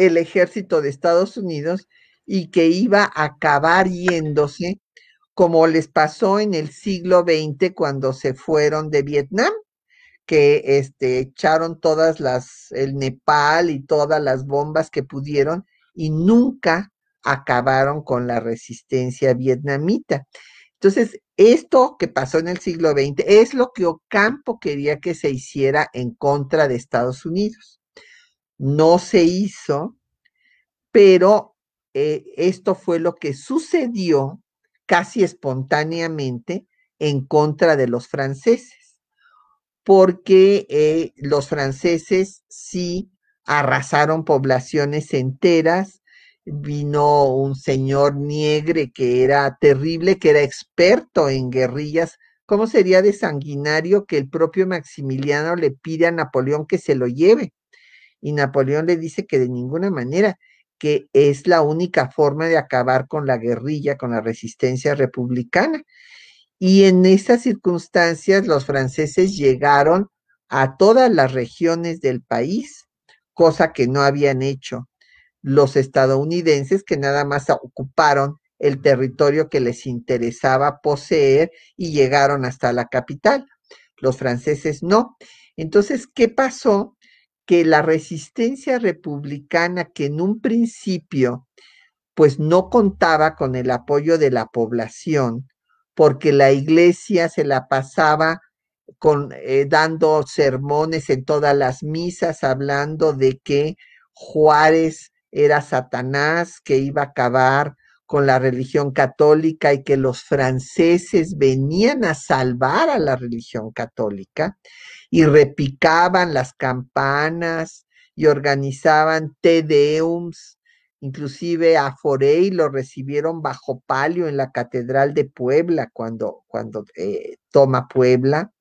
el ejército de Estados Unidos y que iba a acabar yéndose como les pasó en el siglo XX cuando se fueron de Vietnam que este, echaron todas las, el Nepal y todas las bombas que pudieron y nunca acabaron con la resistencia vietnamita. Entonces, esto que pasó en el siglo XX es lo que Ocampo quería que se hiciera en contra de Estados Unidos. No se hizo, pero eh, esto fue lo que sucedió casi espontáneamente en contra de los franceses porque eh, los franceses sí arrasaron poblaciones enteras. Vino un señor Niegre que era terrible, que era experto en guerrillas. ¿Cómo sería de sanguinario que el propio Maximiliano le pide a Napoleón que se lo lleve? Y Napoleón le dice que de ninguna manera, que es la única forma de acabar con la guerrilla, con la resistencia republicana. Y en esas circunstancias los franceses llegaron a todas las regiones del país, cosa que no habían hecho los estadounidenses que nada más ocuparon el territorio que les interesaba poseer y llegaron hasta la capital. Los franceses no. Entonces, ¿qué pasó? Que la resistencia republicana que en un principio pues no contaba con el apoyo de la población, porque la iglesia se la pasaba con, eh, dando sermones en todas las misas, hablando de que Juárez era Satanás, que iba a acabar con la religión católica y que los franceses venían a salvar a la religión católica y repicaban las campanas y organizaban te deums Inclusive a Forey lo recibieron bajo palio en la Catedral de Puebla cuando, cuando eh, toma Puebla.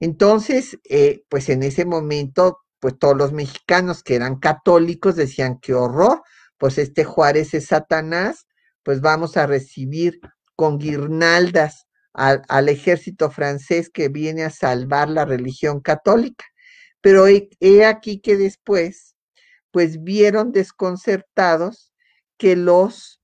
Entonces, eh, pues en ese momento, pues todos los mexicanos que eran católicos decían, qué horror, pues este Juárez es Satanás, pues vamos a recibir con guirnaldas al, ejército francés que viene a salvar la religión católica. Pero he, aquí que después, pues vieron desconcertados que los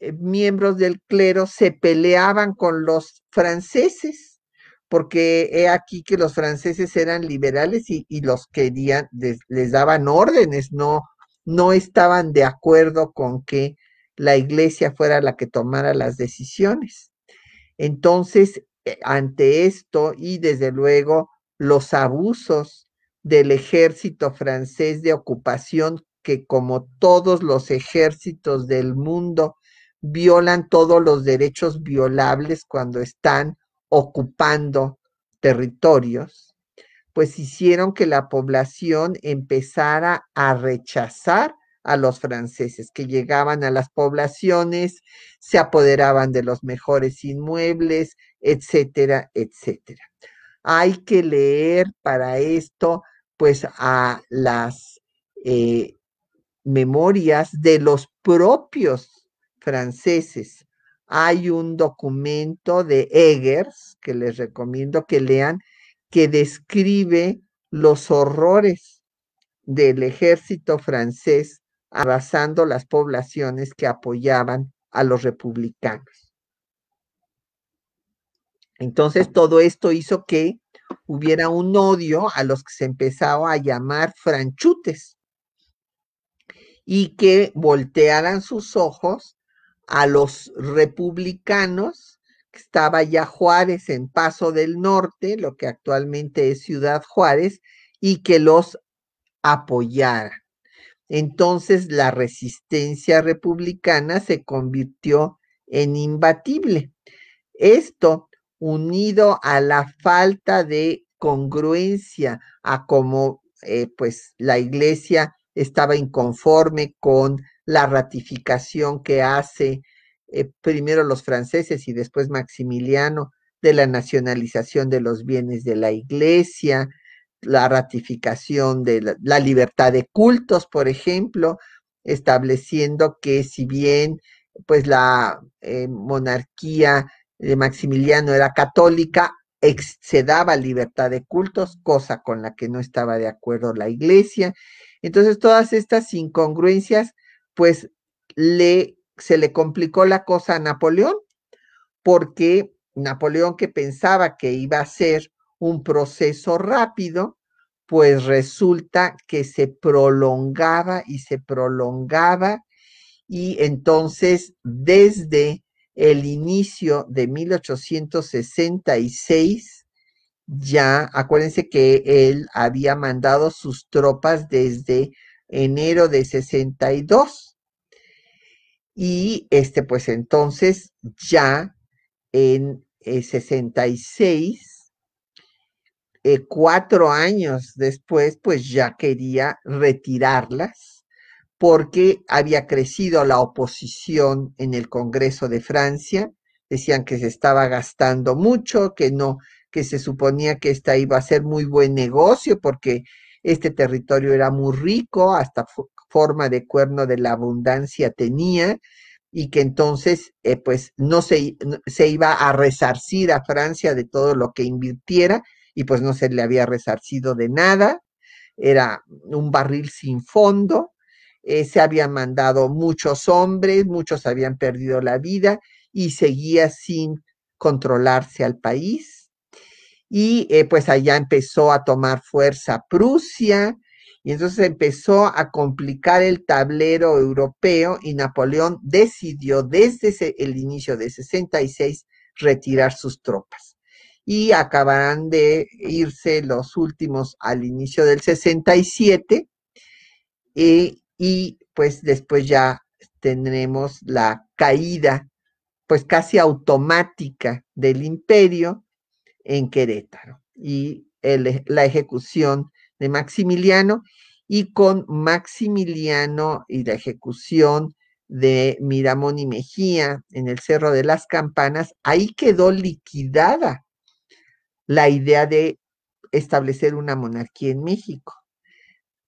eh, miembros del clero se peleaban con los franceses, porque he aquí que los franceses eran liberales y, los querían, les, daban órdenes, no, no estaban de acuerdo con que la iglesia fuera la que tomara las decisiones. Entonces, eh, ante esto y desde luego los abusos del ejército francés de ocupación, que como todos los ejércitos del mundo violan todos los derechos violables cuando están ocupando territorios, pues hicieron que la población empezara a rechazar a los franceses que llegaban a las poblaciones, se apoderaban de los mejores inmuebles, etcétera, etcétera. Hay que leer para esto, pues, a las eh, memorias de los propios franceses. Hay un documento de Eggers que les recomiendo que lean, que describe los horrores del ejército francés arrasando las poblaciones que apoyaban a los republicanos. Entonces todo esto hizo que hubiera un odio a los que se empezaba a llamar franchutes y que voltearan sus ojos a los republicanos, que estaba ya Juárez en Paso del Norte, lo que actualmente es Ciudad Juárez, y que los apoyaran entonces la resistencia republicana se convirtió en imbatible. Esto, unido a la falta de congruencia a cómo eh, pues la iglesia estaba inconforme con la ratificación que hace eh, primero los franceses y después Maximiliano de la nacionalización de los bienes de la iglesia, la ratificación de la, libertad de cultos, por ejemplo, estableciendo que si bien pues la eh, monarquía de Maximiliano era católica, se daba libertad de cultos, cosa con la que no estaba de acuerdo la iglesia. Entonces, todas estas incongruencias, pues le, se le complicó la cosa a Napoleón, porque Napoleón que pensaba que iba a ser un proceso rápido, pues resulta que se prolongaba y se prolongaba y entonces desde el inicio de 1866, ya acuérdense que él había mandado sus tropas desde enero de 62 y este pues entonces ya en 66 eh, cuatro años después, pues ya quería retirarlas porque había crecido la oposición en el Congreso de Francia. Decían que se estaba gastando mucho, que no, que se suponía que esta iba a ser muy buen negocio porque este territorio era muy rico, hasta forma de cuerno de la abundancia tenía, y que entonces eh, pues no se, se iba a resarcir a Francia de todo lo que invirtiera y pues no se le había resarcido de nada, era un barril sin fondo, eh, se habían mandado muchos hombres, muchos habían perdido la vida y seguía sin controlarse al país. Y eh, pues allá empezó a tomar fuerza Prusia, y entonces empezó a complicar el tablero europeo y Napoleón decidió desde el inicio de 66 retirar sus tropas y acabarán de irse los últimos al inicio del 67 eh, y pues después ya tendremos la caída pues casi automática del imperio en Querétaro y la ejecución de Maximiliano y con Maximiliano y la ejecución de Miramón y Mejía en el Cerro de las Campanas, ahí quedó liquidada la idea de establecer una monarquía en México.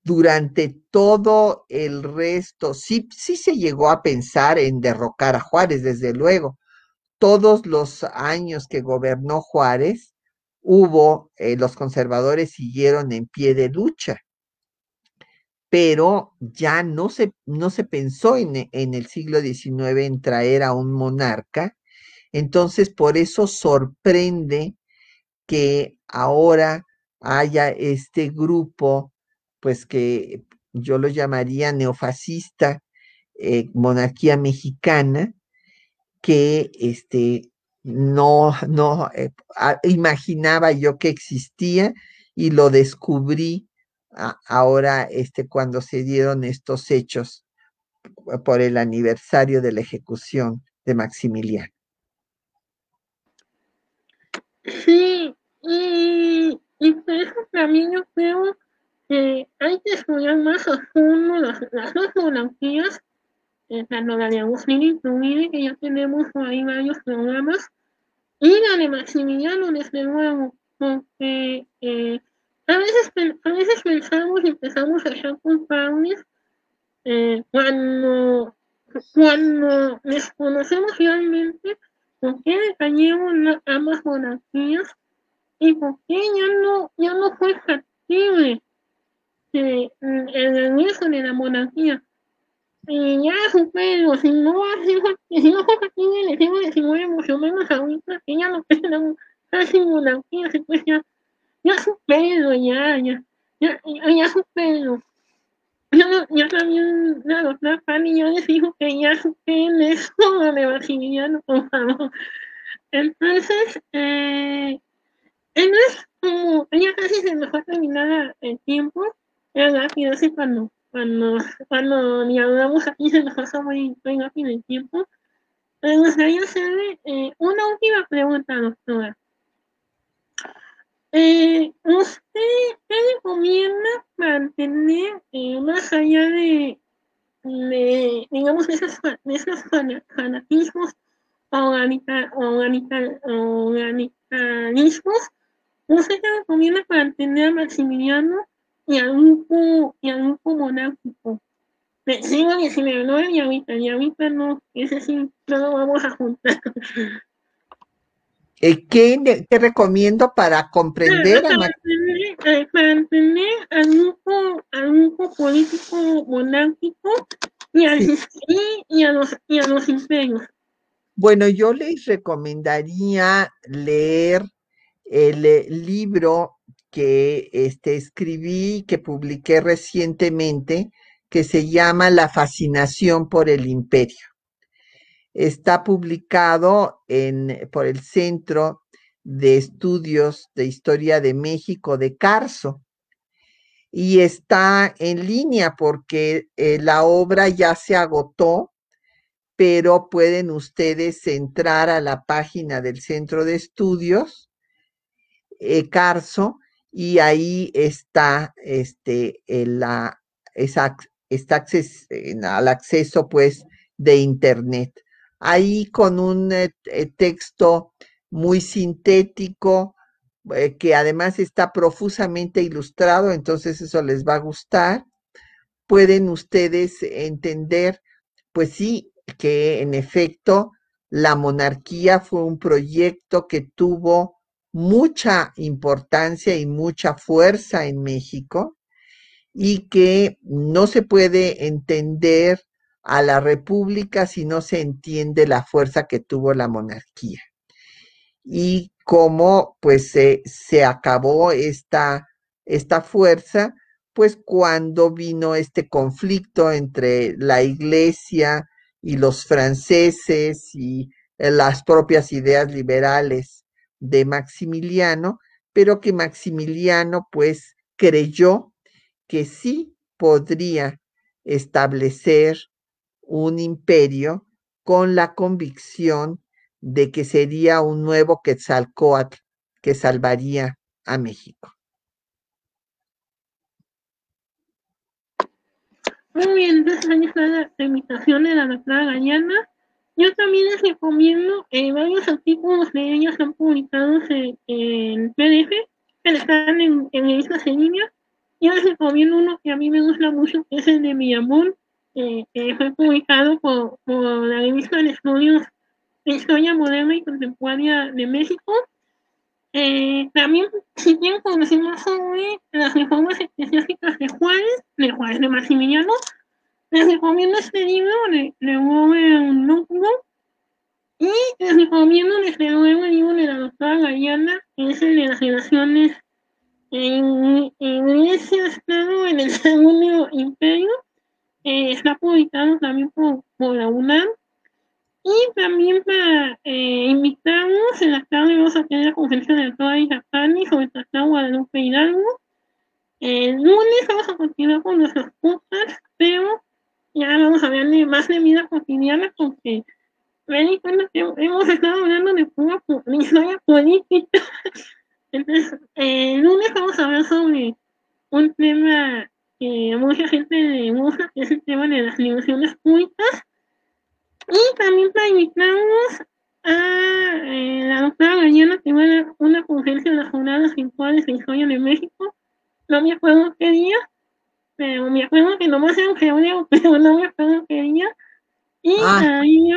Durante todo el resto, sí, sí se llegó a pensar en derrocar a Juárez, desde luego, todos los años que gobernó Juárez, hubo, eh, los conservadores siguieron en pie de lucha, pero ya no se, no se pensó en, en el siglo XIX en traer a un monarca, entonces por eso sorprende que ahora haya este grupo, pues que yo lo llamaría neofascista, eh, monarquía mexicana, que este, no, no eh, imaginaba yo que existía y lo descubrí ahora este, cuando se dieron estos hechos por el aniversario de la ejecución de Maximiliano. Sí, y, y por eso también yo creo que hay que estudiar más a fondo las, las dos monarquías tanto la de Agustín y que ya tenemos ahí varios programas, y la de Maximiliano, desde luego, porque eh, a, veces, a veces pensamos y empezamos a ser culpables eh, cuando, cuando desconocemos realmente por qué cayeron ambas monarquías y por qué ya no, ya no fue factible el regreso de la monarquía y ya supero, si no si no tiene el siglo XIX, mucho menos ahorita, que ya no quedan casi monarquías, pues ya, ya supero, ya, ya, ya, ya, supero. Yo, yo también, la doctora Fanny ya les dijo que ya superen eso de Maximiliano, por favor. Entonces, eh, entonces, como ya casi se me fue a terminar el tiempo, era rápido, así cuando cuando, cuando hablamos aquí se nos pasa muy, muy rápido el tiempo. Me gustaría hacerle eh, una última pregunta, doctora. Eh, ¿Usted qué recomienda mantener eh, más allá de, esos, de esos fanatismos organitarismos? ¿Usted qué recomienda mantener a Maximiliano y al grupo, y al grupo monárquico. Sí, si me no y ahorita, y ahorita no, ese sí, no lo vamos a juntar. Eh, ¿Qué te recomiendo para comprender para, para, entender, eh, para entender al grupo, al grupo político monárquico y, al, sí. y, a los, y a los imperios? Bueno, yo les recomendaría leer el eh, libro que este, escribí, que publiqué recientemente, que se llama La fascinación por el imperio. Está publicado en, por el Centro de Estudios de Historia de México de Carso y está en línea porque eh, la obra ya se agotó, pero pueden ustedes entrar a la página del Centro de Estudios eh, Carso y ahí está este la esa, está acces, al acceso pues de internet. Ahí con un eh, eh, texto muy sintético eh, que además está profusamente ilustrado, entonces eso les va a gustar. Pueden ustedes entender, pues sí, que en efecto la monarquía fue un proyecto que tuvo mucha importancia y mucha fuerza en México y que no se puede entender a la república si no se entiende la fuerza que tuvo la monarquía. Y cómo pues se, acabó esta, esta fuerza, pues cuando vino este conflicto entre la iglesia y los franceses y las propias ideas liberales de Maximiliano, pero que Maximiliano pues creyó que sí podría establecer un imperio con la convicción de que sería un nuevo Quetzalcoatl que salvaría a México. Muy bien, entonces la invitación de la doctora Gallana. Yo también les recomiendo eh, varios artículos de ellos están publicados en, en PDF, que están en, en revistas en línea. Yo les recomiendo uno que a mí me gusta mucho, que es el de Millamón, eh, que fue publicado por, por la revista de estudios historia moderna y contemporánea de México. Eh, también, si bien conocemos sobre las reformas eclesiásticas de Juárez, de Juárez de Maximiliano, les recomiendo este libro de, de Robert Longbourn y les recomiendo desde luego el libro de la doctora Gariana, que es de las relaciones en, Iglesia Estado en el Segundo Imperio. Eh, está publicado también por, por la UNAM. Y también para eh, invitarnos, en la tarde vamos a tener la conferencia de y Japani sobre el Tratado Guadalupe Hidalgo. El lunes vamos a continuar con nuestros podcasts, pero ya vamos a hablar de más de vida cotidiana porque me hemos estado hablando de pura historia política. Entonces, el lunes vamos a hablar sobre un tema que mucha gente le gusta, que es el tema de las negociaciones públicas. Y también para invitarnos a eh, la doctora Gallana que va a dar una conferencia de las jornadas virtuales de historia de México. No me acuerdo qué día, pero me acuerdo que nomás era un febrero, pero no me acuerdo qué día. Y ah. ahí...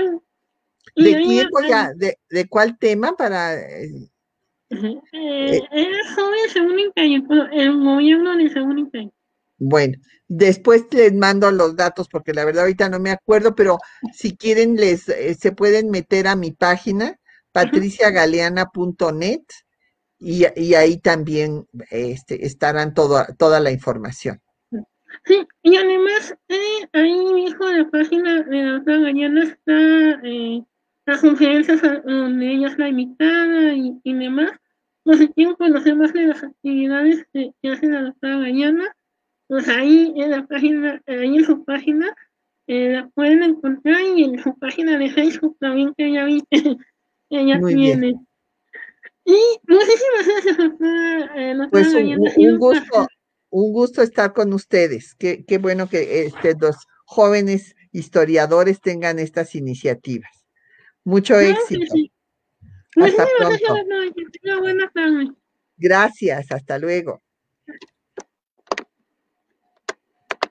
¿De, ya, de, ¿De cuál tema para...? Eh, eh, es sobre el segundo imperio, el gobierno del segundo imperio. Bueno, después les mando los datos porque la verdad ahorita no me acuerdo, pero si quieren les eh, se pueden meter a mi página patriciagaleana.net y, y ahí también este, estarán toda la información. Sí, y además eh, ahí mismo en la página de la otra Galeana está eh, las conferencias donde ella es la invitada y, y demás. No si quieren conocer más de las actividades que, hace la doctora Gallana, pues ahí en la página, ahí en su página, eh, la pueden encontrar y en su página de Facebook también que ella vi que ella tiene. Y muchísimas gracias, doctora, eh, pues un, gusto, un gusto estar con ustedes. Qué, qué bueno que este, los jóvenes historiadores tengan estas iniciativas. Mucho éxito. Hasta pronto. Gracias, hasta luego.